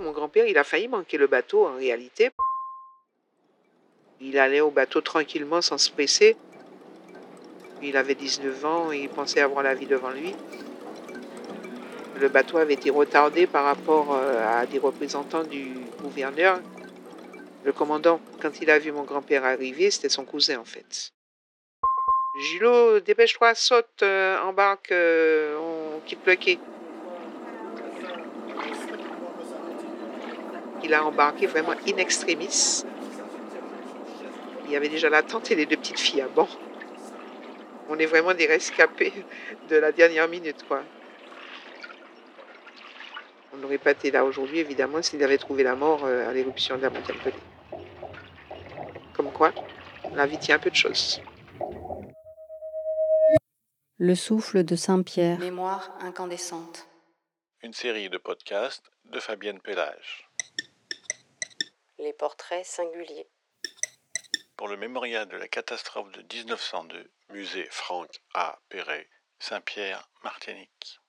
Mon grand-père, il a failli manquer le bateau en réalité. Il allait au bateau tranquillement sans se presser. Il avait 19 ans et il pensait avoir la vie devant lui. Le bateau avait été retardé par rapport euh, à des représentants du gouverneur. Le commandant, quand il a vu mon grand-père arriver, c'était son cousin en fait. Gilo, dépêche-toi, saute, euh, embarque, euh, on quitte le quai. Il a embarqué vraiment in extremis. Il y avait déjà la tante et les deux petites filles à bord. On est vraiment des rescapés de la dernière minute, quoi. On n'aurait pas été là aujourd'hui, évidemment, s'il avait trouvé la mort euh, à l'éruption de la montagne Pelée. Comme quoi, la vie tient un peu de choses. Le souffle de Saint-Pierre. Mémoire incandescente. Une série de podcasts de Fabienne Pellage. Portraits singuliers. Pour le mémorial de la catastrophe de 1902, musée Franck A. Perret, Saint-Pierre, Martinique.